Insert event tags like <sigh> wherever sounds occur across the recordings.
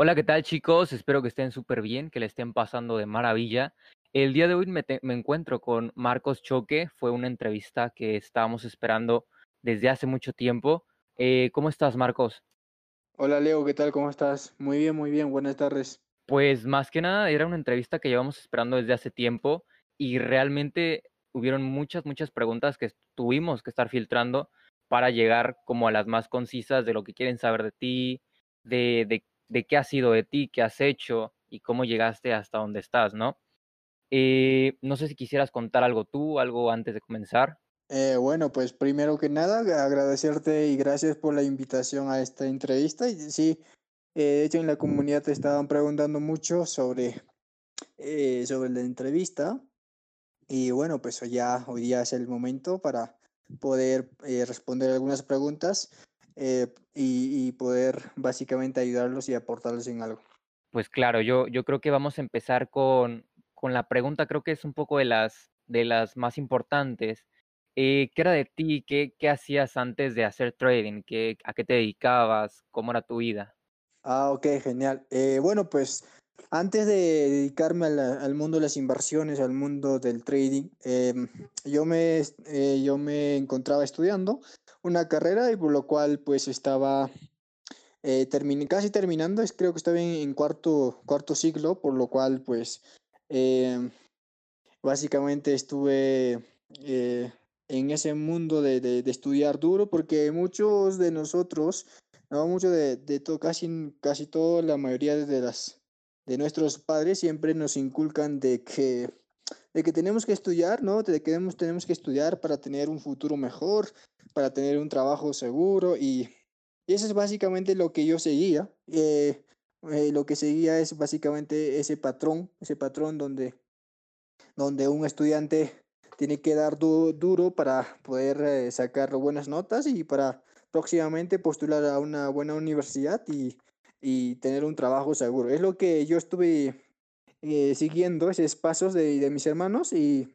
Hola, ¿qué tal chicos? Espero que estén súper bien, que le estén pasando de maravilla. El día de hoy me, me, encuentro con Marcos Choque, fue una entrevista que estábamos esperando desde hace mucho tiempo. Eh, ¿Cómo estás, Marcos? Hola, Leo, ¿qué tal? ¿Cómo estás? Muy bien, muy bien, buenas tardes. Pues más que nada era una entrevista que llevamos esperando desde hace tiempo y realmente hubieron muchas, muchas preguntas que tuvimos que estar filtrando para llegar como a las más concisas de lo que quieren saber de ti, de, de de qué ha sido de ti, qué has hecho y cómo llegaste hasta donde estás, ¿no? Eh, no sé si quisieras contar algo tú, algo antes de comenzar. Eh, bueno, pues primero que nada, agradecerte y gracias por la invitación a esta entrevista. Y sí, eh, de hecho en la comunidad te estaban preguntando mucho sobre, sobre la entrevista. Y bueno, pues ya hoy día es el momento para poder responder algunas preguntas. Eh, y, poder básicamente ayudarlos y aportarles en algo. Pues claro, yo, yo creo que vamos a empezar con, con la pregunta, creo que es un poco de las, de las más importantes. Eh, ¿Qué era de ti? ¿Qué, ¿Qué hacías antes de hacer trading? ¿Qué, ¿A qué te dedicabas? ¿Cómo era tu vida? Ah, ok, genial. Eh, bueno, pues antes de dedicarme al mundo de las inversiones, al mundo del trading, em, yo, me, yo me encontraba estudiando una carrera y por lo cual pues estaba eh, casi terminando, creo que estaba en, cuarto, cuarto ciclo, por lo cual pues eh, básicamente estuve eh, en ese mundo de, de, estudiar duro porque muchos de nosotros, no mucho de, de todo, casi, casi toda la mayoría de las de nuestros padres siempre nos inculcan de que de que tenemos que estudiar, ¿no? De que tenemos, tenemos que estudiar para tener un futuro mejor, para tener un trabajo seguro y, eso es básicamente lo que yo seguía. Eh, eh, lo que seguía es básicamente ese patrón, ese patrón donde, donde un estudiante tiene que dar duro para poder eh, sacar buenas notas y para próximamente postular a una buena universidad y, y tener un trabajo seguro. Es lo que yo estuve siguiendo esos pasos de, de mis hermanos y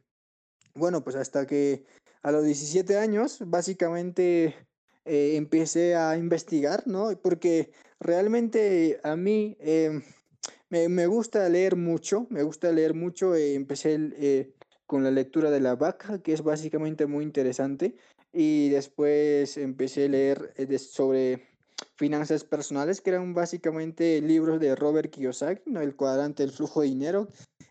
bueno, pues hasta que a los 17 años básicamente eh, empecé a investigar, ¿no? Porque realmente a mí eh, me, me, gusta leer mucho, me gusta leer mucho, empecé con la lectura de la vaca, que es básicamente muy interesante, y después empecé a leer sobre Finanzas personales, que eran básicamente libros de Robert Kiyosaki, ¿no? El cuadrante del flujo de dinero.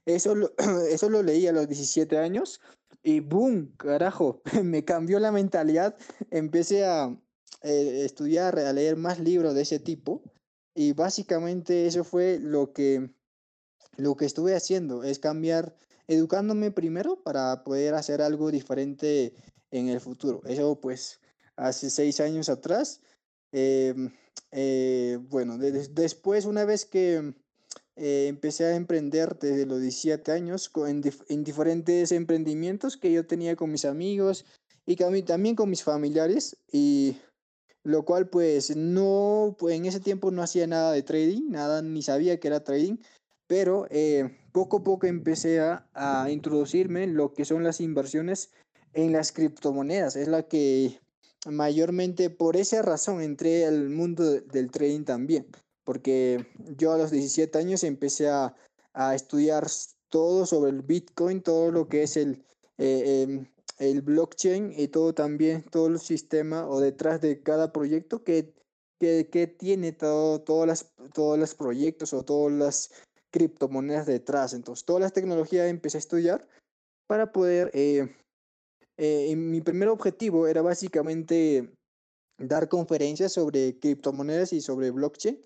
Eso lo, <clears throat> eso lo leí a los 17 años y ¡boom! Carajo, <laughs> me cambió la mentalidad. Empecé a eh, estudiar, a leer más libros de ese tipo y básicamente eso fue lo que, lo que estuve haciendo, es cambiar, educándome primero para poder hacer algo diferente en el futuro. Eso pues hace seis años atrás Em, eh, bueno, después, una vez que eh, empecé a emprender desde los 17 años en, en, diferentes emprendimientos que yo tenía con mis amigos y también con mis familiares y lo cual pues no, pues en ese tiempo no hacía nada de trading, nada, ni sabía que era trading, pero eh, poco a poco empecé a, a introducirme en lo que son las inversiones en las criptomonedas, es la que mayormente por esa razón entré al mundo del trading también, porque yo a los 17 años empecé a, estudiar todo sobre el Bitcoin, todo lo que es el, eh, em, el blockchain y todo también, todo el sistema o detrás de cada proyecto que, que, tiene todo, todas las, todos los proyectos o todas las criptomonedas detrás. Entonces, todas las tecnologías empecé a estudiar para poder... Eh, eh, mi primer objetivo era básicamente dar conferencias sobre criptomonedas y sobre blockchain,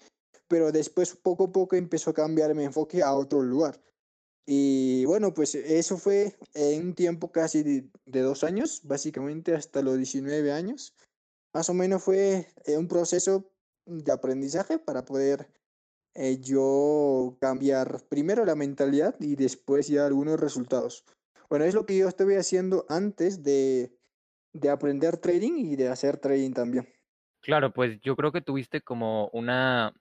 pero después poco a poco empezó a cambiar mi enfoque a otro lugar. Y bueno, pues eso fue en un tiempo casi de, dos años, básicamente hasta los 19 años. Más o menos fue eh, un proceso de aprendizaje para poder eh, yo cambiar primero la mentalidad y después ya algunos resultados. Bueno, es lo que yo estuve haciendo antes de, de aprender trading y de hacer trading también. Claro, pues yo creo que tuviste como una,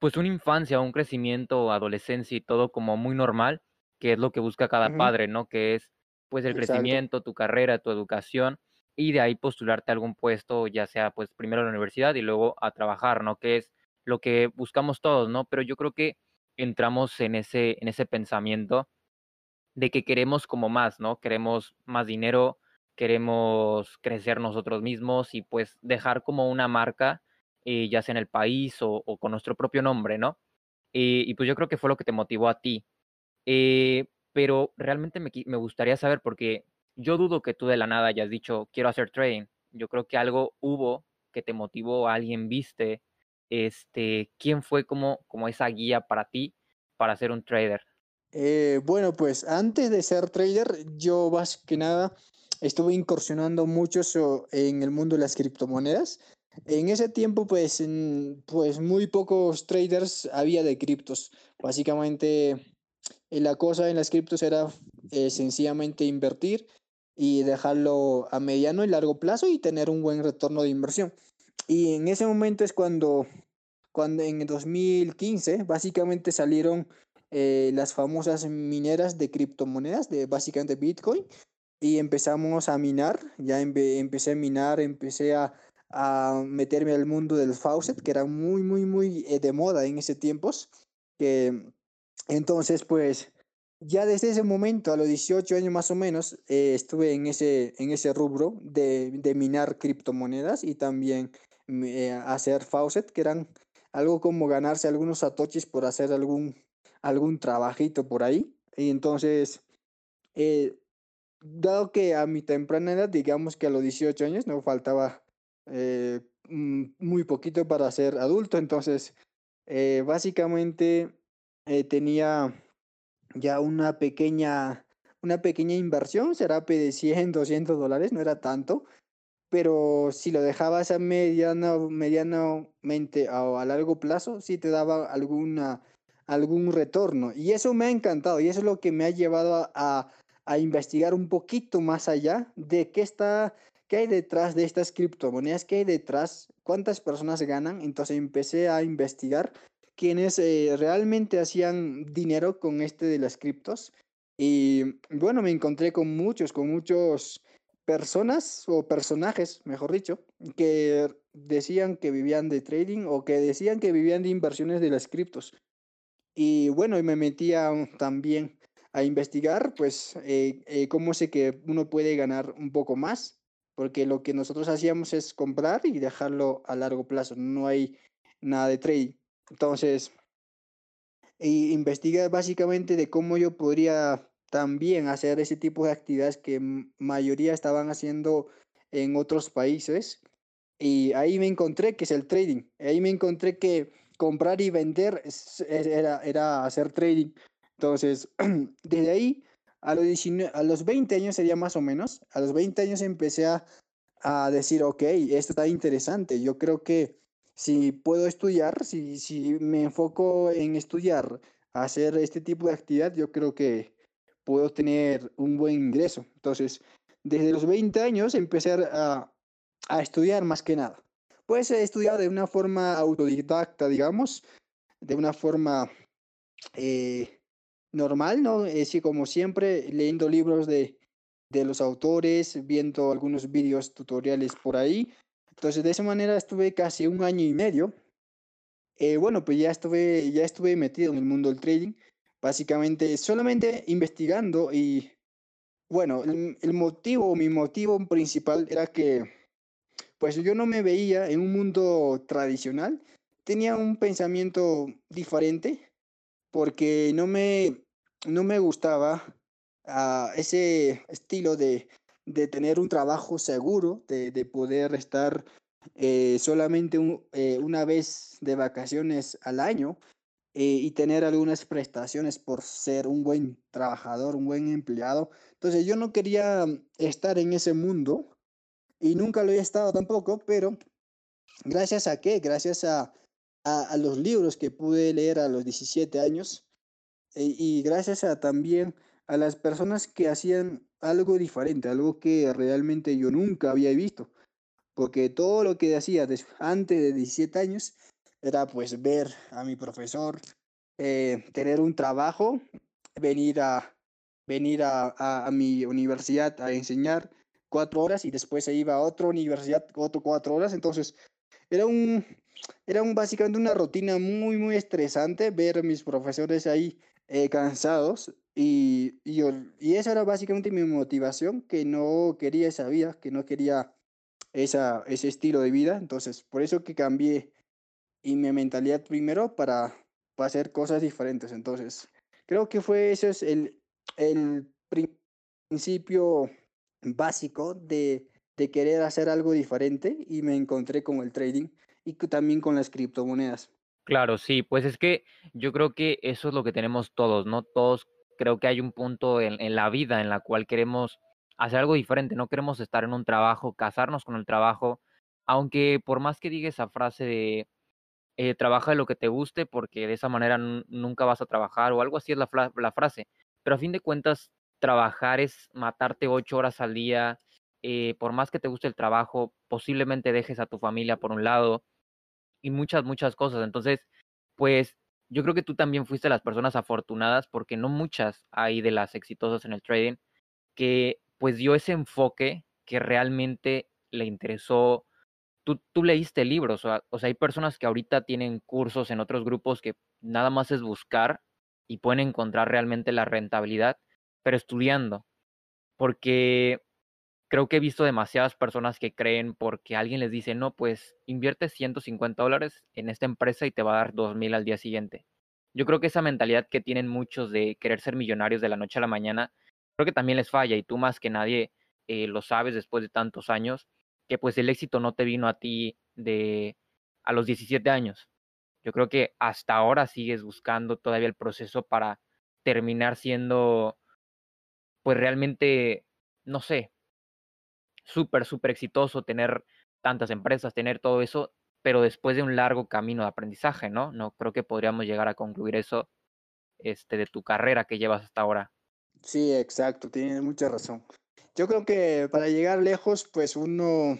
pues una infancia, un crecimiento, adolescencia y todo como muy normal, que es lo que busca cada padre, ¿no? Que es pues el crecimiento, tu carrera, tu educación y de ahí postularte a algún puesto, ya sea pues primero a la universidad y luego a trabajar, ¿no? Que es lo que buscamos todos, ¿no? Pero yo creo que entramos en ese, en ese pensamiento de que queremos como más, ¿no? Queremos más dinero, queremos crecer nosotros mismos y pues dejar como una marca, eh, ya sea en el país o, con nuestro propio nombre, ¿no? Eh, y pues yo creo que fue lo que te motivó a ti. Eh, pero realmente me, me gustaría saber, porque yo dudo que tú de la nada hayas dicho, quiero hacer trading. Yo creo que algo hubo que te motivó, alguien viste, este, ¿quién fue como, como esa guía para ti para ser un trader? Eh, bueno, pues antes de ser trader, yo más que nada estuve incursionando mucho en el mundo de las criptomonedas. En ese tiempo, pues, pues muy pocos traders había de criptos. Básicamente, eh, la cosa en las criptos era eh, sencillamente invertir y dejarlo a mediano y largo plazo y tener un buen retorno de inversión. Y en ese momento es cuando, cuando en 2015 básicamente salieron eh, las famosas mineras de criptomonedas, de básicamente Bitcoin, y empezamos a minar, ya empecé a minar, empecé a, a, meterme al mundo del faucet, que era muy, muy, muy eh, de moda en ese tiempos, que entonces pues ya desde ese momento, a los 18 años más o menos, eh, estuve en ese, en ese rubro de, de minar criptomonedas y también eh, hacer faucet, que eran algo como ganarse algunos satoshis por hacer algún, algún trabajito por ahí. Y entonces, dado que a mi temprana edad, digamos que a los 18 años, no faltaba eh, muy poquito para ser adulto, entonces, eh, básicamente tenía ya una pequeña, una pequeña inversión, será de 100, 200 dólares, no era tanto, pero si lo dejabas a mediano, medianamente o a largo plazo, sí te daba alguna, algún retorno. Y eso me ha encantado y eso es lo que me ha llevado a, a investigar un poquito más allá de qué está, qué hay detrás de estas criptomonedas, qué hay detrás, cuántas personas ganan. Entonces empecé a investigar quiénes eh, realmente hacían dinero con este de las criptos. Y bueno, me encontré con muchos, con muchos personas o personajes, mejor dicho, que decían que vivían de trading o que decían que vivían de inversiones de las criptos. Y bueno, y me metía también a investigar, pues, eh, eh, cómo sé que uno puede ganar un poco más, porque lo que nosotros hacíamos es comprar y dejarlo a largo plazo, no hay nada de trading. Entonces, y investigué básicamente de cómo yo podría también hacer ese tipo de actividades que mayoría estaban haciendo en otros países. Y ahí me encontré que es el trading. Ahí me encontré que comprar y vender era, era hacer trading. Entonces, <clears throat> desde ahí, a los, a los 20 años sería más o menos, a los 20 años empecé a, a decir, ok, esto está interesante. Yo creo que si puedo estudiar, si, si me enfoco en estudiar, hacer este tipo de actividad, yo creo que puedo tener un buen ingreso. Entonces, desde los 20 años empecé a, a estudiar más que nada. Pues he estudiado de una forma autodidacta, digamos, de una forma eh, normal, ¿no? Así como siempre, leyendo libros de, de los autores, viendo algunos vídeos tutoriales por ahí. Entonces, de esa manera estuve casi un año y medio. Eh, bueno, pues ya estuve, ya estuve metido en el mundo del trading básicamente solamente investigando y bueno, el, motivo, mi motivo principal era que pues yo no me veía en un mundo tradicional, tenía un pensamiento diferente porque no me, no me gustaba uh, ese estilo de, de, tener un trabajo seguro, de, de poder estar eh, solamente eh, una vez de vacaciones al año eh, y tener algunas prestaciones por ser un buen trabajador, un buen empleado. Entonces yo no quería estar en ese mundo y nunca lo he estado tampoco, pero gracias a qué? Gracias a, a, los libros que pude leer a los 17 años eh, y gracias a también a las personas que hacían algo diferente, algo que realmente yo nunca había visto, porque todo lo que hacía antes de 17 años era pues ver a mi profesor, eh, tener un trabajo, venir a venir a, a, mi universidad a enseñar cuatro horas y después se iba a otra universidad otro cuatro horas. Entonces, era un, era un, básicamente una rutina muy, muy estresante ver mis profesores ahí eh, cansados y, y, y esa era básicamente mi motivación, que no quería esa vida, que no quería esa, ese estilo de vida. Entonces, por eso que cambié y mi mentalidad primero para, para hacer cosas diferentes. Entonces, creo que fue ese es el, el principio básico de, de querer hacer algo diferente y me encontré con el trading y también con las criptomonedas. Claro, sí, pues es que yo creo que eso es lo que tenemos todos, ¿no? Todos creo que hay un punto en, en la vida en la cual queremos hacer algo diferente, no queremos estar en un trabajo, casarnos con el trabajo, aunque por más que diga esa frase de eh, trabaja lo que te guste porque de esa manera nunca vas a trabajar o algo así es la, frase, pero a fin de cuentas trabajar es matarte ocho horas al día, eh, por más que te guste el trabajo, posiblemente dejes a tu familia por un lado y muchas, muchas cosas. Entonces, pues yo creo que tú también fuiste las personas afortunadas porque no muchas hay de las exitosas en el trading que pues dio ese enfoque que realmente le interesó. Tú, tú leíste libros, o, o sea, hay personas que ahorita tienen cursos en otros grupos que nada más es buscar y pueden encontrar realmente la rentabilidad, pero estudiando. Porque creo que he visto demasiadas personas que creen porque alguien les dice, no, pues invierte 150 dólares en esta empresa y te va a dar 2000 al día siguiente. Yo creo que esa mentalidad que tienen muchos de querer ser millonarios de la noche a la mañana creo que también les falla y tú más que nadie eh, lo sabes después de tantos años, que pues el éxito no te vino a ti de a los 17 años. Yo creo que hasta ahora sigues buscando todavía el proceso para terminar siendo pues realmente, no sé, súper, súper exitoso, tener tantas empresas, tener todo eso, pero después de un largo camino de aprendizaje, ¿no? No creo que podríamos llegar a concluir eso este, de tu carrera que llevas hasta ahora. Sí, exacto, tienes mucha razón. Yo creo que para llegar lejos, pues uno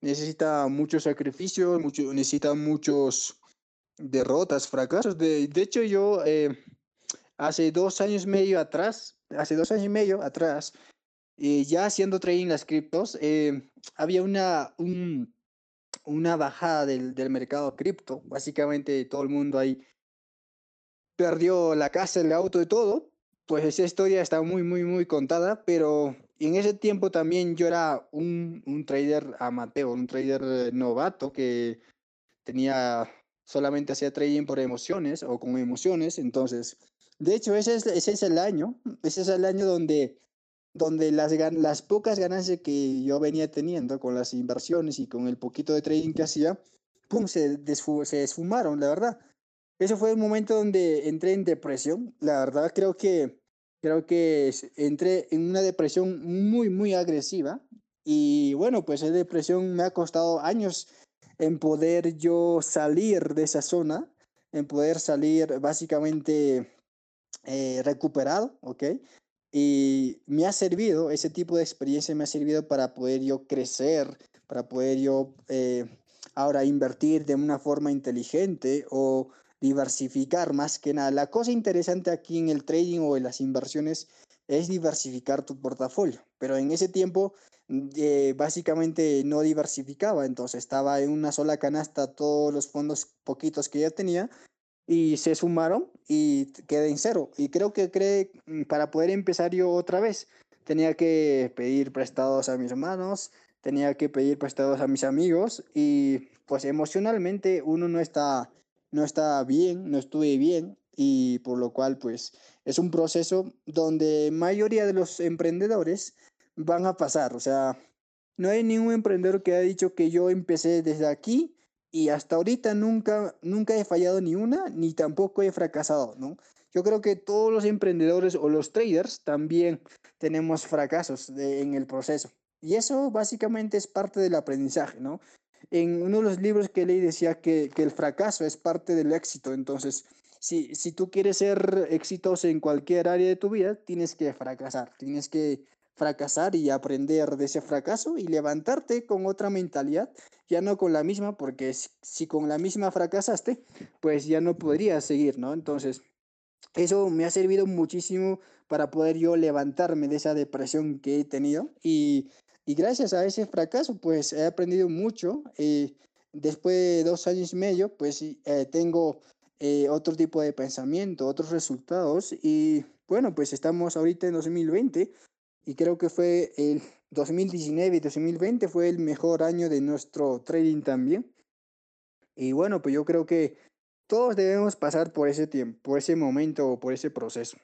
necesita muchos sacrificios, mucho, necesita muchos derrotas, fracasos. De, de hecho, yo eh, hace dos años y medio atrás, hace dos años y medio atrás, eh, ya haciendo trading las criptos, eh, había una, un, una bajada del, del mercado cripto. Básicamente todo el mundo ahí perdió la casa, el auto y todo pues esa historia está muy, muy, muy contada, pero en ese tiempo también yo era un, un trader amateur, un trader eh, novato que tenía solamente hacía trading por emociones o con emociones, entonces, de hecho, ese es, ese es el año, ese es el año donde, donde las, las pocas ganancias que yo venía teniendo con las inversiones y con el poquito de trading que hacía, pum, se, se esfumaron, la verdad. Ese fue el momento donde entré en depresión. La verdad creo que creo que entré en una depresión muy muy agresiva y bueno, pues esa depresión me ha costado años en poder yo salir de esa zona, en poder salir básicamente eh, recuperado, ¿ok? Y me ha servido, ese tipo de experiencia me ha servido para poder yo crecer, para poder yo eh, ahora invertir de una forma inteligente o diversificar más que nada. La cosa interesante aquí en el trading o en las inversiones es diversificar tu portafolio, pero en ese tiempo mm, eh, básicamente no diversificaba, entonces estaba en una sola canasta todos los fondos poquitos que ya tenía y se sumaron y quedé en cero. Y creo que cree, mm, para poder empezar yo otra vez, tenía que pedir prestados a mis hermanos, tenía que pedir prestados a mis amigos y pues emocionalmente uno no está no estaba bien, no estuve bien y por lo cual pues es un proceso donde mayoría de los emprendedores van a pasar, o sea, no hay ningún emprendedor que haya dicho que yo empecé desde aquí y hasta ahorita nunca nunca he fallado ni una ni tampoco he fracasado, ¿no? Yo creo que todos los emprendedores o los traders también tenemos fracasos en el proceso. Y eso básicamente es parte del aprendizaje, ¿no? en uno de los libros que leí decía que, que el fracaso es parte del éxito. Entonces, si, si tú quieres ser exitoso en cualquier área de tu vida, tienes que fracasar. Tienes que fracasar y aprender de ese fracaso y levantarte con otra mentalidad, ya no con la misma, porque si con la misma fracasaste, pues ya no podrías seguir, ¿no? Entonces, eso me ha servido muchísimo para poder yo levantarme de esa depresión que he tenido y gracias a ese fracaso, pues he aprendido mucho. Eh, después de dos años y medio, pues eh, tengo eh, otro tipo de pensamiento, otros resultados y bueno, pues estamos ahorita en 2020 y creo que fue el 2019 y 2020 fue el mejor año de nuestro trading también. Y bueno, pues yo creo que todos debemos pasar por ese tiempo, por ese momento o por ese proceso.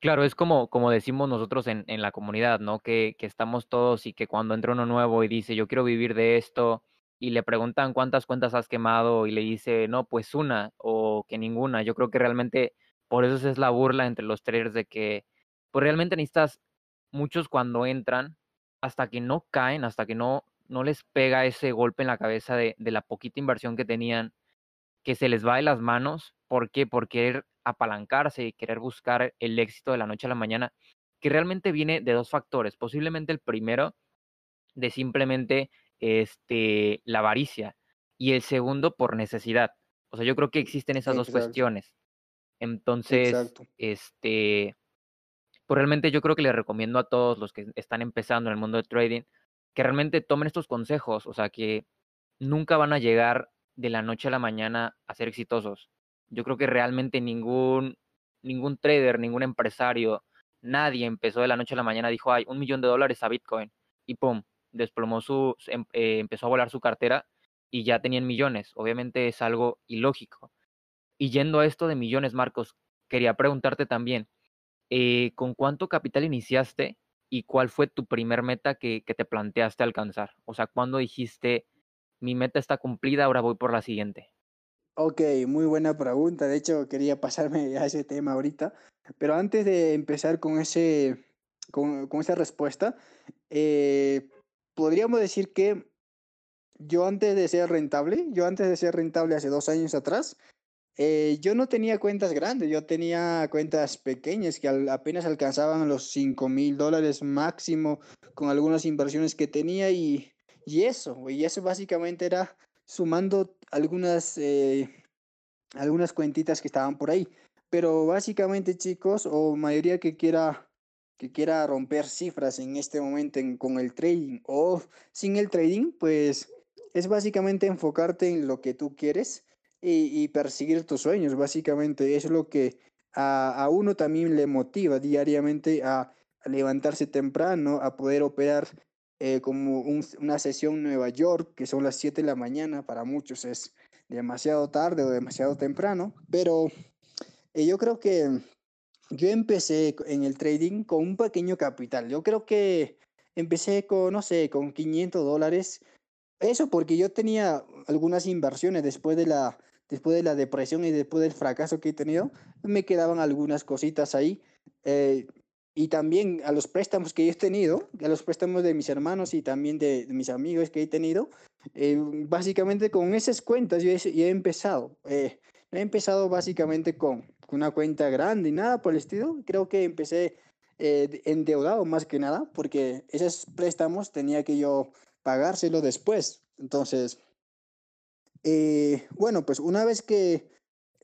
Claro, es como, como decimos nosotros en, en la comunidad, ¿no? Que, que estamos todos y que cuando entra uno nuevo y dice, yo quiero vivir de esto, y le preguntan cuántas cuentas has quemado y le dice, no, pues una o que ninguna. Yo creo que realmente por eso es la burla entre los traders de que, pues realmente necesitas muchos cuando entran, hasta que no caen, hasta que no, no les pega ese golpe en la cabeza de, de la poquita inversión que tenían, que se les va de las manos. ¿Por qué? Por querer apalancarse y querer buscar el éxito de la noche a la mañana, que realmente viene de dos factores. Posiblemente el primero, de simplemente este, la avaricia, y el segundo por necesidad. O sea, yo creo que existen esas dos cuestiones. Entonces, este, pues realmente yo creo que les recomiendo a todos los que están empezando en el mundo de trading que realmente tomen estos consejos, o sea, que nunca van a llegar de la noche a la mañana a ser exitosos. Yo creo que realmente ningún, ningún trader, ningún empresario, nadie empezó de la noche a la mañana, dijo, hay un millón de dólares a Bitcoin y pum, desplomó su, em, eh, empezó a volar su cartera y ya tenían millones. Obviamente es algo ilógico. Y yendo a esto de millones, Marcos, quería preguntarte también, eh, ¿con cuánto capital iniciaste y cuál fue tu primer meta que, te planteaste alcanzar? O sea, ¿cuándo dijiste, mi meta está cumplida, ahora voy por la siguiente? Ok, muy buena pregunta. De hecho, quería pasarme a ese tema ahorita. Pero antes de empezar con, ese, con esa respuesta, eh, podríamos decir que yo antes de ser rentable, yo antes de ser rentable hace dos años atrás, eh, yo no tenía cuentas grandes, yo tenía cuentas pequeñas que apenas alcanzaban los 5 mil dólares máximo con algunas inversiones que tenía y, y eso, y eso básicamente era sumando algunas, eh, algunas cuentitas que estaban por ahí. Pero básicamente chicos, o mayoría que quiera que quiera romper cifras en este momento con el trading o sin el trading, pues es básicamente enfocarte en lo que tú quieres y, perseguir tus sueños. Básicamente es lo que a, uno también le motiva diariamente a, levantarse temprano, a poder operar eh, como una sesión en Nueva York, que son las 7 de la mañana, para muchos es demasiado tarde o demasiado temprano, pero eh, yo creo que yo empecé en el trading con un pequeño capital. Yo creo que empecé con, no sé, con 500 dólares. Eso porque yo tenía algunas inversiones después de la, después de la depresión y después del fracaso que he tenido. Me quedaban algunas cositas ahí. Eh, y también a los préstamos que he tenido, a los préstamos de mis hermanos y también de, mis amigos que he tenido, eh, básicamente con esas cuentas yo he, empezado. Eh, he empezado básicamente con una cuenta grande y nada por el estilo. Creo que empecé eh, endeudado más que nada porque esos préstamos tenía que yo pagárselo después. Entonces, eh, bueno, pues una vez que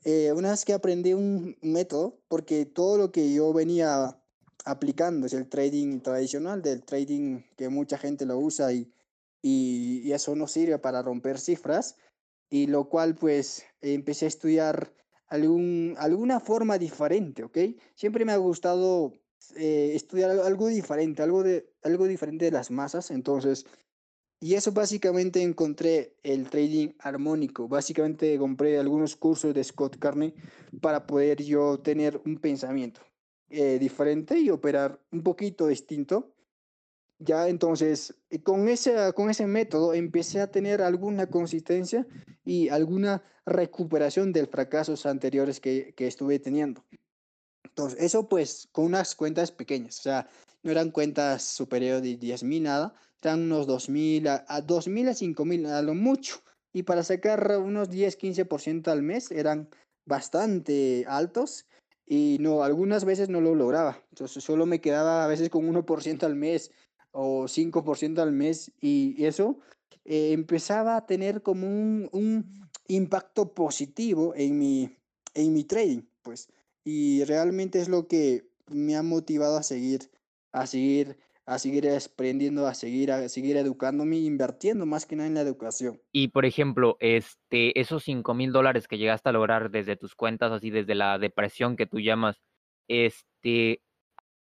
eh, una vez que aprendí un método, porque todo lo que yo venía aplicando es el trading tradicional, del trading que mucha gente lo usa y, y, eso no sirve para romper cifras, y lo cual pues empecé a estudiar algún, alguna forma diferente, ¿ok? Siempre me ha gustado eh, estudiar algo diferente, algo, de, algo diferente de las masas, entonces, y eso básicamente encontré el trading armónico, básicamente compré algunos cursos de Scott Carney para poder yo tener un pensamiento eh, diferente y operar un poquito distinto ya entonces, eh, con ese, con ese método empecé a tener alguna consistencia y alguna recuperación de fracasos anteriores que, que estuve teniendo. Entonces, eso pues con unas cuentas pequeñas, o sea, no eran cuentas superiores de 10 mil nada, eran unos 2 mil a, a 2 mil a 5 mil a lo mucho. Y para sacar unos 10, 15% al mes eran bastante altos y no, algunas veces no lo lograba. Entonces solo me quedaba a veces con 1% al mes o 5% al mes y eso eh, empezaba a tener como un, un, impacto positivo en mi, en mi trading, pues. Y realmente es lo que me ha motivado a seguir, a seguir a seguir aprendiendo, a seguir, a seguir educándome, invirtiendo más que nada en la educación. Y por ejemplo, este, esos cinco mil dólares que llegaste a lograr desde tus cuentas, así desde la depresión que tú llamas, este,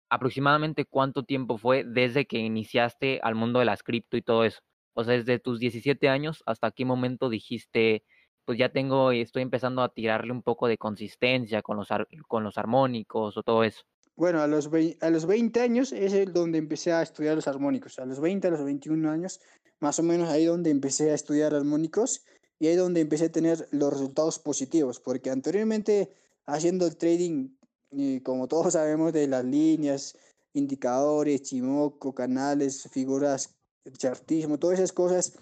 aproximadamente cuánto tiempo fue desde que iniciaste al mundo de las cripto y todo eso. O sea, desde tus 17 años hasta qué momento dijiste, pues ya tengo estoy empezando a tirarle un poco de consistencia con los, con los armónicos o todo eso. Bueno, a los, a los 20 años es el donde empecé a estudiar los armónicos. A los 20, a los 21 años, más o menos ahí donde empecé a estudiar armónicos y ahí donde empecé a tener los resultados positivos, porque anteriormente haciendo el trading, y como todos <laughs> sabemos de las líneas, indicadores, chimoco, canales, figuras, chartismo, todas esas cosas,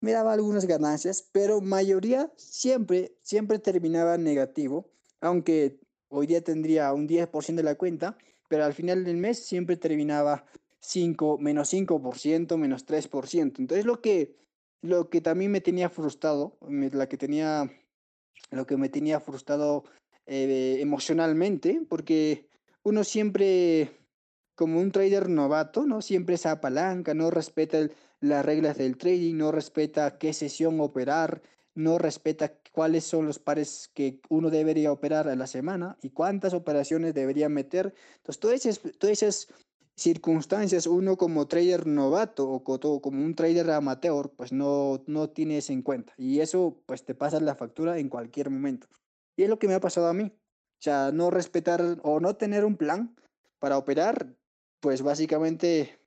me daba algunas ganancias, pero mayoría siempre, siempre terminaba negativo, aunque hoy día tendría un 10% de la cuenta, pero al final del mes siempre terminaba 5, menos 5%, menos 3%. Entonces lo que, lo que también me tenía frustrado, la que tenía, lo que me tenía frustrado eh, emocionalmente, porque uno siempre, como un trader novato, ¿no? Siempre se apalanca, no respeta las reglas del trading, no respeta qué sesión operar, no respeta cuáles son los pares que uno debería operar a la semana y cuántas operaciones debería meter. Entonces, todas esas, todas esas circunstancias, uno como trader novato o como un trader amateur, pues no, no tienes en cuenta. Y eso, pues te pasa la factura en cualquier momento. Y es lo que me ha pasado a mí. O sea, no respetar o no tener un plan para operar, pues básicamente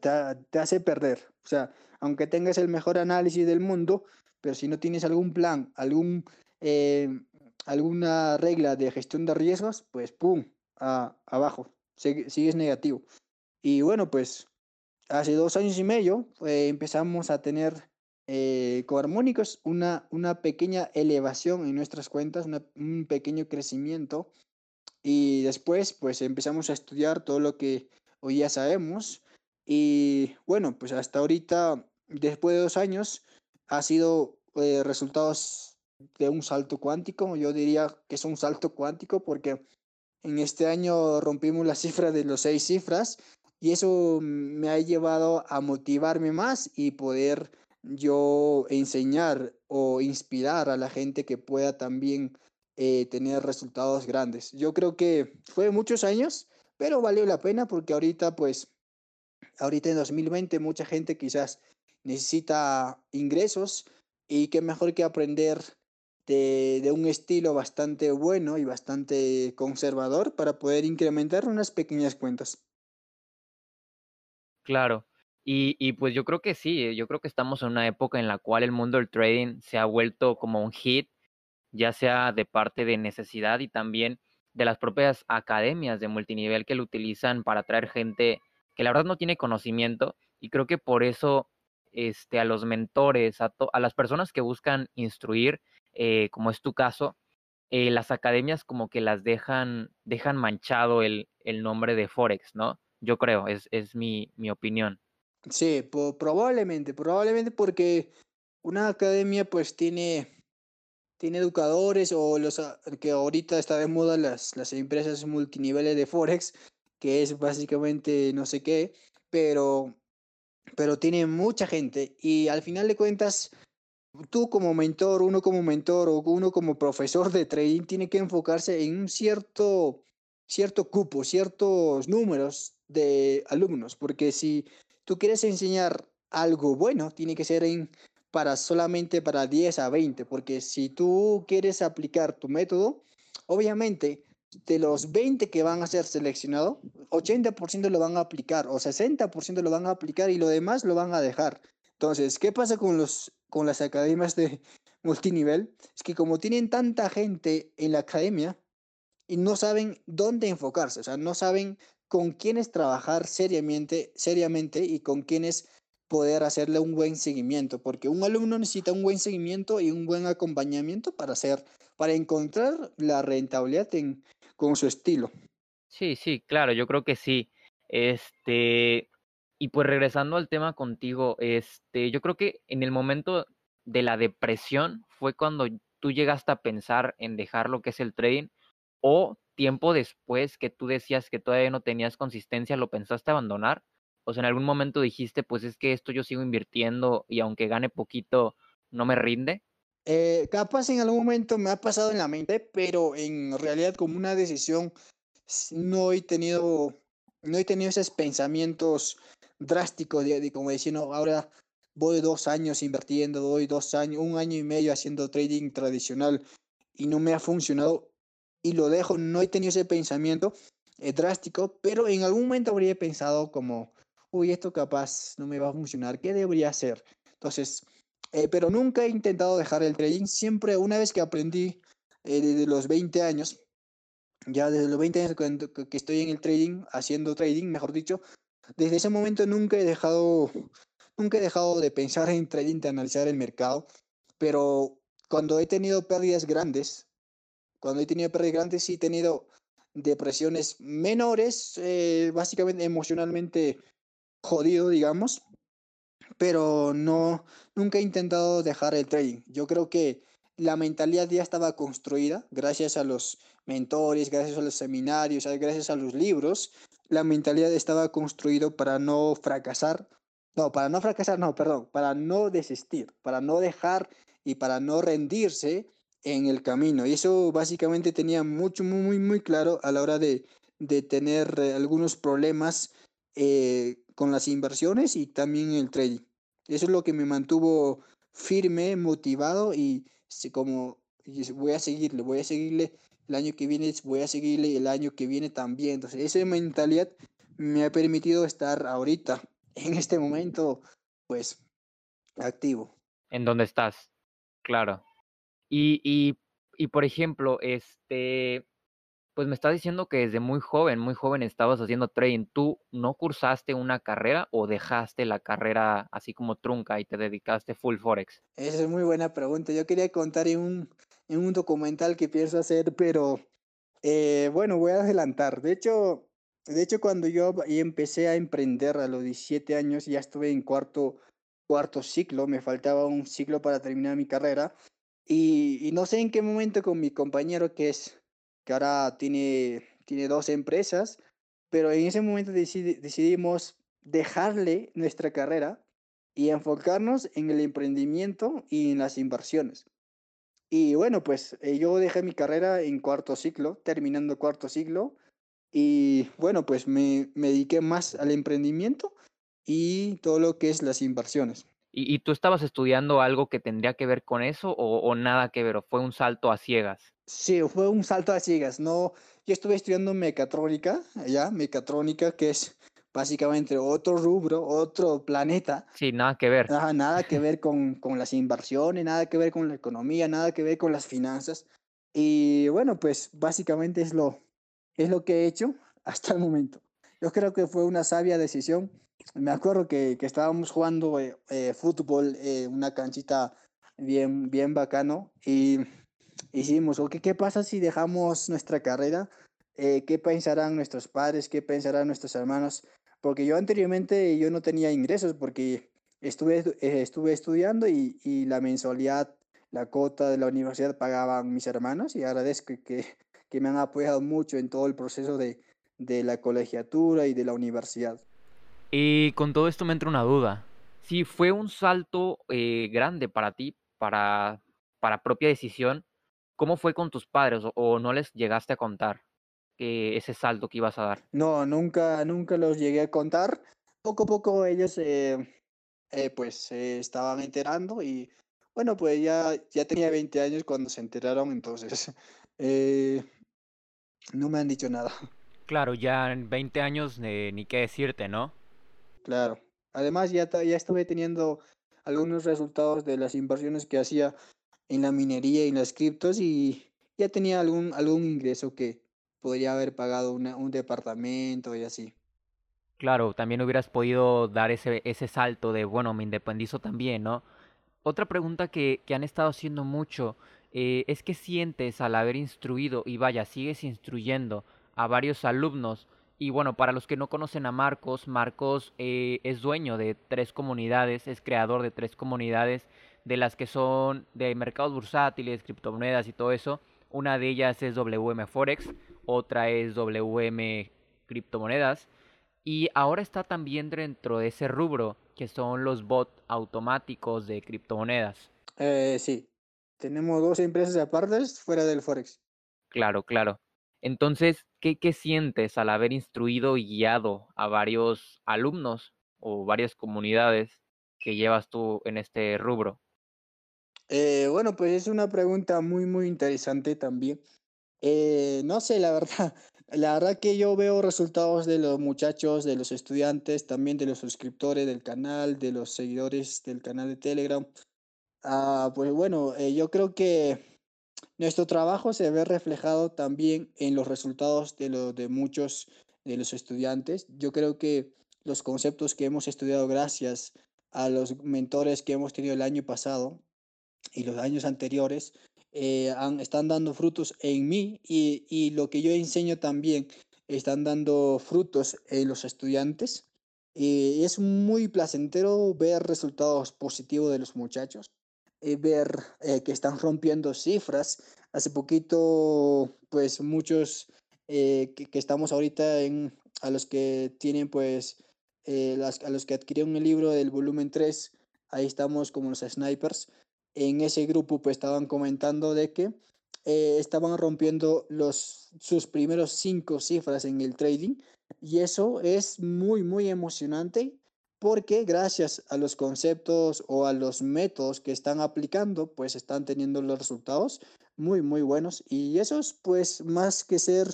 te, hace perder. O sea, aunque tengas el mejor análisis del mundo, pero si no tienes algún plan, algún, eh, alguna regla de gestión de riesgos, pues ¡pum! abajo, sigues negativo. Y bueno, pues hace dos años y medio eh, empezamos a tener eh, con armónicos una, una pequeña elevación en nuestras cuentas, un pequeño crecimiento. Y después, pues empezamos a estudiar todo lo que hoy ya sabemos y bueno, pues hasta ahorita, después de dos años, ha sido eh, resultados de un salto cuántico. Yo diría que es un salto cuántico porque en este año rompimos la <laughs> cifra de los seis cifras y eso me ha llevado a motivarme más y poder yo enseñar o inspirar a la gente que pueda también eh, tener resultados grandes. Yo creo que fue muchos años, pero valió la pena porque ahorita pues ahorita en 2020 mucha gente quizás necesita ingresos y qué mejor que aprender de, de, un estilo bastante bueno y bastante conservador para poder incrementar unas pequeñas cuentas. Claro, y, y, pues yo creo que sí, yo creo que estamos en una época en la cual el mundo del trading se ha vuelto como un hit, ya sea de parte de necesidad y también de las propias academias de multinivel que lo utilizan para atraer gente que la verdad no tiene conocimiento y creo que por eso este, a los mentores, a, a las personas que buscan instruir, eh, como es tu caso, eh, las academias como que las dejan, dejan manchado el, el nombre de Forex, ¿no? Yo creo, es, es mi, mi opinión. Sí, probablemente, probablemente porque una academia pues tiene, tiene educadores o los que ahorita está de moda las, las empresas multiniveles de Forex que es básicamente no sé qué, pero, pero tiene mucha gente y al final de cuentas, tú como mentor, uno como mentor o uno como profesor de trading tiene que enfocarse en un cierto, cierto cupo, ciertos números de alumnos, porque si tú quieres enseñar algo bueno, tiene que ser en, para solamente para 10 a 20, porque si tú quieres aplicar tu método, obviamente de los 20 que van a ser seleccionados, 80% lo van a aplicar o 60% lo van a aplicar y lo demás lo van a dejar. Entonces, ¿qué pasa con, los, con las academias de multinivel? Es que como tienen tanta gente en la academia y no saben dónde enfocarse, o sea, no saben con quiénes trabajar seriamente, seriamente y con quiénes poder hacerle un buen seguimiento, porque un alumno necesita un buen seguimiento y un buen acompañamiento para hacer, para encontrar la rentabilidad en, con su estilo. Sí, sí, claro, yo creo que sí. Este, y pues regresando al tema contigo, este, yo creo que en el momento de la depresión fue cuando tú llegaste a pensar en dejar lo que es el trading o tiempo después que tú decías que todavía no tenías consistencia, lo pensaste abandonar O sea, en algún momento dijiste, pues es que esto yo sigo invirtiendo y aunque gane poquito, no me rinde. Eh, capaz en algún momento me ha pasado en la mente, pero en realidad como una decisión no he tenido, no he tenido esos pensamientos drásticos de, como diciendo, ahora voy dos años invirtiendo, voy dos años, un año y medio haciendo trading tradicional y no me ha funcionado y lo dejo. No he tenido ese pensamiento eh, drástico, pero en algún momento habría pensado como, uy, esto capaz no me va a funcionar, ¿qué debería hacer? Entonces, eh, pero nunca he intentado dejar el trading. Siempre, una vez que aprendí eh, desde los 20 años, ya desde los 20 años que estoy en el trading, haciendo trading, mejor dicho, desde ese momento nunca he dejado, nunca he dejado de pensar en trading, de analizar el mercado, pero cuando he tenido pérdidas grandes, cuando he tenido pérdidas grandes, sí he tenido depresiones menores, eh, básicamente emocionalmente jodido, digamos, pero no, nunca he intentado dejar el trading. Yo creo que la mentalidad ya estaba construida gracias a los mentores, gracias a los seminarios, gracias a los libros. La mentalidad estaba construida para no fracasar. No, para no fracasar, no, perdón, para no desistir, para no dejar y para no rendirse en el camino. Y eso básicamente tenía mucho, muy, muy, muy claro a la hora de, tener eh, algunos problemas eh, con las inversiones y también el trading. Eso es lo que me mantuvo firme, motivado y como voy a seguirle, voy a seguirle el año que viene, voy a seguirle el año que viene también. Entonces, esa mentalidad me ha permitido estar ahorita, <laughs> en este momento, pues, activo. En dónde estás, claro. Y, y por ejemplo, este, pues me estás diciendo que desde muy joven, muy joven estabas haciendo trading. ¿Tú no cursaste una carrera o dejaste la carrera así como trunca y te dedicaste full forex? Esa es muy buena pregunta. Yo quería contar en un, en un documental que pienso hacer, pero eh, bueno, voy a adelantar. De hecho, de hecho, cuando yo empecé a emprender a los 17 años, ya estuve en cuarto, cuarto ciclo, me faltaba un ciclo para terminar mi carrera. Y, y no sé en qué momento con mi compañero, que es que ahora tiene, tiene dos empresas, pero en ese momento decidimos dejarle nuestra carrera y enfocarnos en el emprendimiento y en las inversiones. Y bueno, pues eh, yo dejé mi carrera en cuarto ciclo, terminando cuarto ciclo, y bueno, pues me, me dediqué más al emprendimiento y todo lo que es las inversiones. ¿Y, tú estabas estudiando algo que tendría que ver con eso o, nada que ver? ¿O fue un salto a ciegas? Sí, fue un salto a ciegas. No, yo estuve estudiando mecatrónica, ya, mecatrónica, que es básicamente otro rubro, otro planeta. Sí, nada que ver. nada que ver <laughs> con, con las inversiones, nada que ver con la economía, nada que ver con las finanzas. Y bueno, pues básicamente es lo, es lo que he hecho hasta el momento. Yo creo que fue una sabia decisión me acuerdo que, que estábamos jugando eh, eh, fútbol, eh, una canchita bien, bien bacano y hicimos, okay, ¿qué pasa si dejamos nuestra carrera? ¿Qué pensarán nuestros padres? ¿Qué pensarán nuestros hermanos? Porque yo anteriormente yo no tenía ingresos porque estuve, estuve estudiando y, y la mensualidad, la cuota de la universidad pagaban mis hermanos y agradezco que, que me han apoyado mucho en todo el proceso de, de la colegiatura y de la universidad. Y con todo esto me entra una duda. Si fue un salto eh, grande para ti, para, para propia decisión, ¿cómo fue con tus padres o, no les llegaste a contar ese salto que ibas a dar? No, nunca, nunca los llegué a contar. Poco a poco ellos eh, eh, pues se estaban enterando y bueno, pues ya, ya tenía 20 años cuando se enteraron, entonces <laughs> no me han dicho nada. Claro, ya en 20 años ni qué decirte, ¿no? Claro. Además, ya, ya estuve teniendo algunos resultados de las inversiones que hacía en la minería y en las criptos y ya tenía algún, algún ingreso que podría haber pagado un departamento y así. Claro, también hubieras podido dar ese, ese salto de, bueno, me independizo también, ¿no? Otra pregunta que, que han estado haciendo mucho eh, es que sientes al haber instruido y vaya, sigues instruyendo a varios alumnos y bueno, para los que no conocen a Marcos, Marcos eh, es dueño de tres comunidades, es creador de tres comunidades, de las que son de mercados bursátiles, criptomonedas y todo eso. Una de ellas es WM Forex, otra es WM Criptomonedas Y ahora está también dentro de ese rubro, que son los bots automáticos de criptomonedas. Eh, sí, tenemos dos empresas aparte fuera del Forex. Claro, claro. Entonces, ¿qué, ¿qué sientes al haber instruido y guiado a varios alumnos o varias comunidades que llevas tú en este rubro? Eh, bueno, pues es una pregunta muy, muy interesante también. Eh, no sé, la verdad, <laughs> la verdad que yo veo resultados de los muchachos, de los estudiantes, también de los suscriptores del canal, de los seguidores del canal de Telegram. Ah, pues bueno, eh, yo creo que nuestro trabajo se ve reflejado también en los resultados de, lo, de muchos de los estudiantes. Yo creo que los conceptos que hemos estudiado gracias a los mentores que hemos tenido el año pasado y los años anteriores eh, están dando frutos en mí y, y, lo que yo enseño también están dando frutos en los estudiantes. Y es muy placentero ver resultados positivos de los muchachos, y ver eh, que están rompiendo cifras. Hace poquito, pues muchos eh, que, que, estamos ahorita en, a los que tienen pues eh, las, a los que adquirieron el libro del volumen 3, ahí estamos como los snipers. En ese grupo pues estaban comentando de que eh, estaban rompiendo los, sus primeros cinco cifras en el trading y eso es muy muy emocionante porque gracias a los conceptos o a los métodos que están aplicando pues están teniendo los resultados muy muy buenos y eso es pues más que ser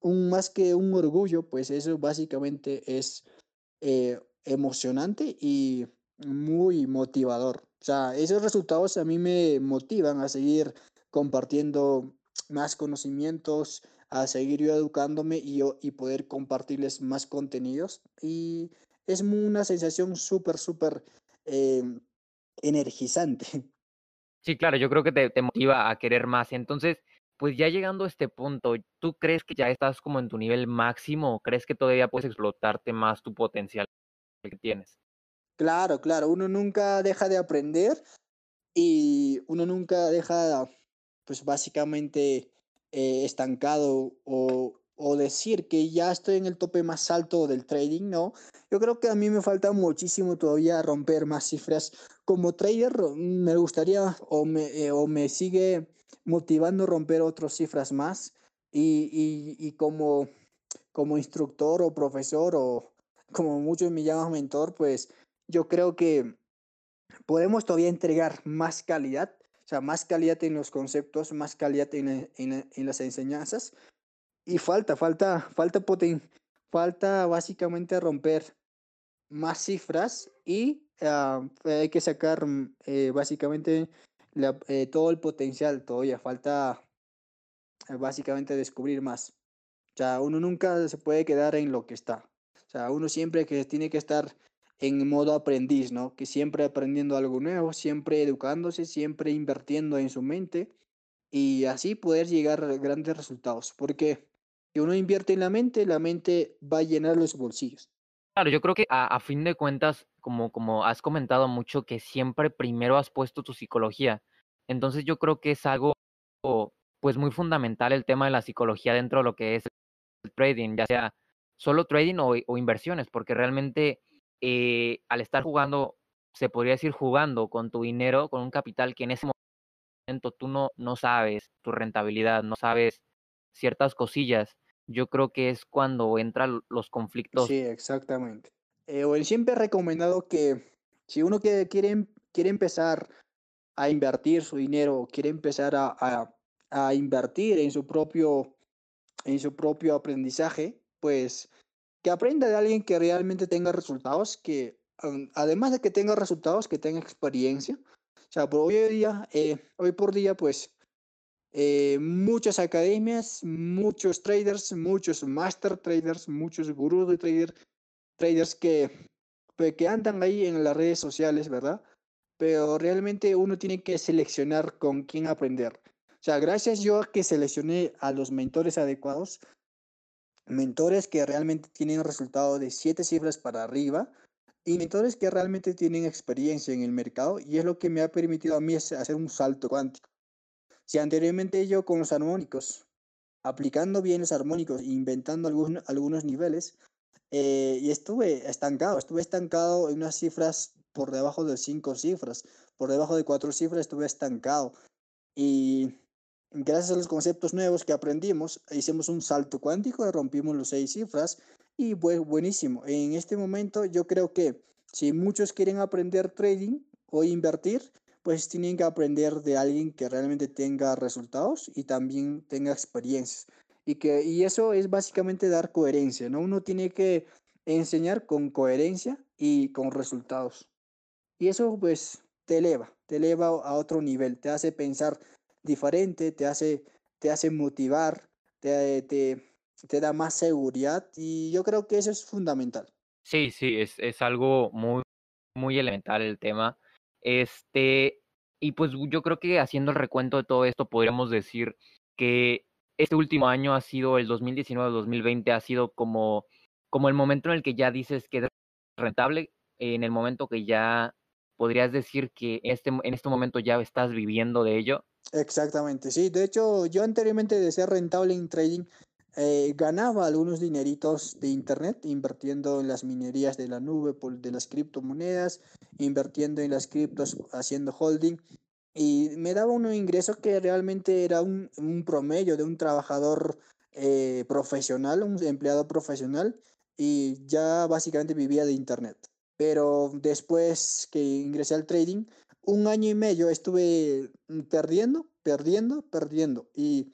un más que un orgullo pues eso básicamente es eh, emocionante y muy motivador. O sea, esos resultados a mí me motivan a seguir compartiendo más conocimientos, a seguir yo educándome y, y poder compartirles más contenidos. Y es una sensación súper, súper eh, energizante. <laughs> Sí, claro, yo creo que te, te, motiva a querer más. Entonces, pues ya llegando a este punto, ¿tú crees que ya estás como en tu nivel máximo o crees que todavía puedes explotarte más tu potencial que tienes? Claro, claro, uno nunca deja de aprender y uno nunca deja, pues básicamente, eh, estancado o, o decir que ya estoy en el tope más alto del trading, ¿no? Yo creo que a mí me falta muchísimo todavía romper más cifras. Como trader me gustaría o me, eh, o me sigue motivando romper otras cifras más y, y, y, como, como instructor o profesor o como muchos me llaman mentor, pues yo creo que podemos todavía entregar más calidad, o sea, más calidad en los conceptos, más calidad en, en, en las enseñanzas y falta, falta, falta poten falta básicamente romper más cifras y uh, hay que sacar eh, básicamente eh, todo el potencial todavía, falta eh, básicamente descubrir más. O sea, uno nunca se puede quedar en lo que está. O sea, uno siempre que tiene que estar en modo aprendiz, ¿no? Que siempre aprendiendo algo nuevo, siempre educándose, siempre invirtiendo en su mente y así poder llegar a grandes resultados. Porque si uno invierte en la mente, la mente va a llenar los bolsillos. Claro, yo creo que a, fin de cuentas, como, como has comentado mucho, que siempre primero has puesto tu psicología. Entonces yo creo que es algo pues muy fundamental el tema de la psicología dentro de lo que es el trading, ya sea solo trading o, o inversiones, porque realmente eh, al estar jugando, se podría decir jugando con tu dinero, con un capital que en ese momento tú no, no sabes tu rentabilidad, no sabes ciertas cosillas yo creo que es cuando entran los conflictos. Sí, exactamente. Eh, siempre he recomendado que si uno quiere, quiere, quiere empezar a invertir su dinero, quiere empezar a, a, a, invertir en su, propio, en su propio aprendizaje, pues que aprenda de alguien que realmente tenga resultados, que además de que tenga resultados, que tenga experiencia. O sea, por hoy día, eh, hoy por día, pues eh, muchas academias, muchos traders, muchos master traders, muchos gurús de trader, traders que, que andan ahí en las redes sociales, ¿verdad? Pero realmente uno tiene que seleccionar con quién aprender. O sea, gracias yo a que seleccioné a los mentores adecuados, mentores que realmente tienen resultado de siete cifras para arriba y mentores que realmente tienen experiencia en el mercado y es lo que me ha permitido a mí hacer un salto cuántico. Si anteriormente yo con los armónicos, aplicando bien los armónicos, inventando algunos, algunos niveles, eh, y estuve estancado, estuve estancado en unas cifras por debajo de cinco cifras, por debajo de cuatro cifras estuve estancado. Y gracias a los conceptos nuevos que aprendimos, hicimos un salto cuántico, rompimos los seis cifras y fue buenísimo. En este momento yo creo que si muchos quieren aprender trading o invertir, pues tienen que aprender de alguien que realmente tenga resultados y también tenga experiencias. Y, que, y eso es básicamente dar coherencia, ¿no? Uno tiene que enseñar con coherencia y con resultados. Y eso pues te eleva, te eleva a otro nivel, te hace pensar diferente, te hace, te hace motivar, te, te, te da más seguridad y yo creo que eso es fundamental. Sí, sí, es, es algo muy, muy elemental el tema. Este, y pues yo creo que haciendo el recuento de todo esto, podríamos decir que este último año ha sido, el 2019-2020, ha sido como, como el momento en el que ya dices que es rentable, en el momento que ya podrías decir que este, en este momento ya estás viviendo de ello. Exactamente, sí. De hecho, yo anteriormente de rentable en trading, eh, ganaba algunos dineritos de internet invirtiendo en las minerías de la nube de las criptomonedas, invirtiendo en las criptos, haciendo holding y me daba un ingreso que realmente era un, un promedio de un trabajador eh, profesional, un empleado profesional, y ya básicamente vivía de internet. Pero después que ingresé al trading, un año y medio estuve perdiendo, perdiendo, perdiendo. Y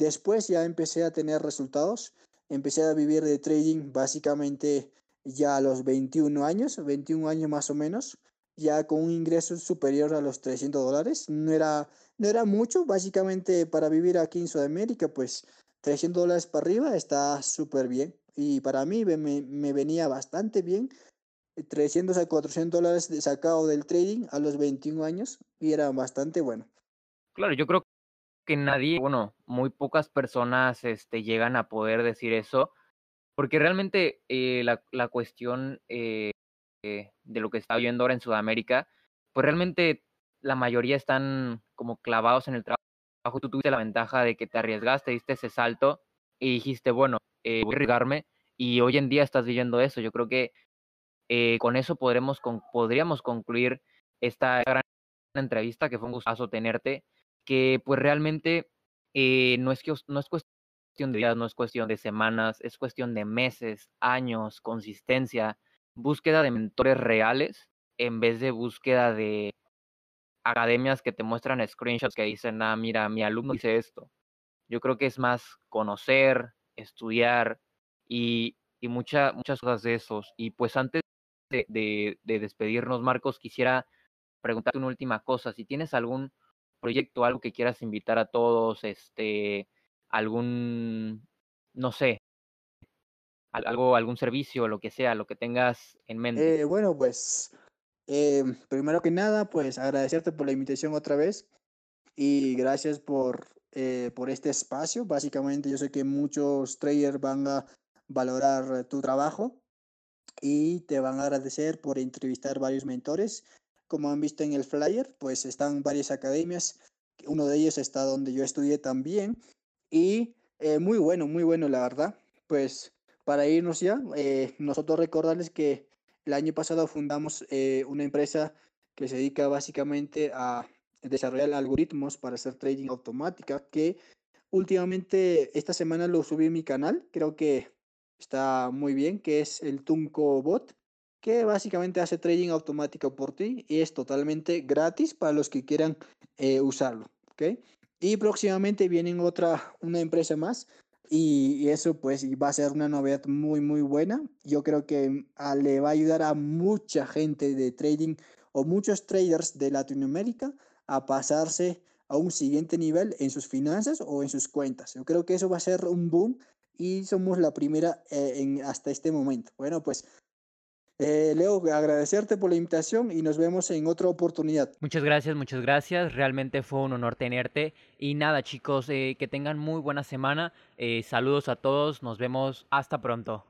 después ya empecé a tener resultados. Empecé a vivir de trading básicamente ya a los 21 años, 21 años más o menos ya con un ingreso superior a los 300 dólares. No era, no era mucho, básicamente para vivir aquí en Sudamérica, pues 300 dólares para arriba está súper bien. Y para mí me, me, venía bastante bien. 300 a 400 dólares sacado del trading a los 21 años y era bastante bueno. Claro, yo creo que nadie, bueno, muy pocas personas este, llegan a poder decir eso, porque realmente eh, la, la, cuestión eh, eh, de lo que está viendo ahora en Sudamérica, pues realmente la mayoría están como clavados en el trabajo. Tú tuviste la ventaja de que te arriesgaste, diste ese salto y dijiste, bueno, voy a arriesgarme y hoy en día estás viviendo eso. Yo creo que con eso podremos con, podríamos concluir esta gran entrevista, que fue un gustazo tenerte, que pues realmente eh, no, es que, no es cuestión de días, no es cuestión de semanas, es cuestión de meses, años, consistencia, búsqueda de mentores reales en vez de búsqueda de academias que te muestran screenshots que dicen, ah, mira, mi alumno dice esto. Yo creo que es más conocer, estudiar y, y muchas cosas de esos. Y pues antes de, de, de despedirnos, Marcos, quisiera preguntarte una última cosa. Si tienes algún proyecto, algo que quieras invitar a todos, este, algún, no sé, algo, algún servicio, lo que sea, lo que tengas en mente. Eh, bueno, pues eh, primero que nada, pues agradecerte por la invitación otra vez y gracias por, eh, por este espacio. Básicamente yo sé que muchos traders van a valorar tu trabajo y te van a agradecer por entrevistar varios mentores. Como han visto en el flyer, pues están varias academias. Uno de ellos está donde yo estudié también y muy bueno, muy bueno la verdad. Pues para irnos ya, eh, nosotros recordarles que el año pasado fundamos eh, una empresa que se dedica básicamente a desarrollar algoritmos para hacer trading automática, que últimamente esta semana lo subí en mi canal, creo que está muy bien, que es el Tunco Bot, que básicamente hace trading automático por ti y es totalmente gratis para los que quieran eh, usarlo, ¿ok? Y próximamente viene otra, una empresa más y, eso pues va a ser una novedad muy muy buena. Yo creo que ah, le va a ayudar a mucha gente de trading o muchos traders de Latinoamérica a pasarse a un siguiente nivel en sus finanzas o en sus cuentas. Yo creo que eso va a ser un boom y somos la primera eh, en, hasta este momento. Bueno, pues eh, Leo, agradecerte por la invitación y nos vemos en otra oportunidad. Muchas gracias, muchas gracias. Realmente fue un honor tenerte. Y nada, chicos, eh, que tengan muy buena semana. Eh, saludos a todos. Nos vemos hasta pronto.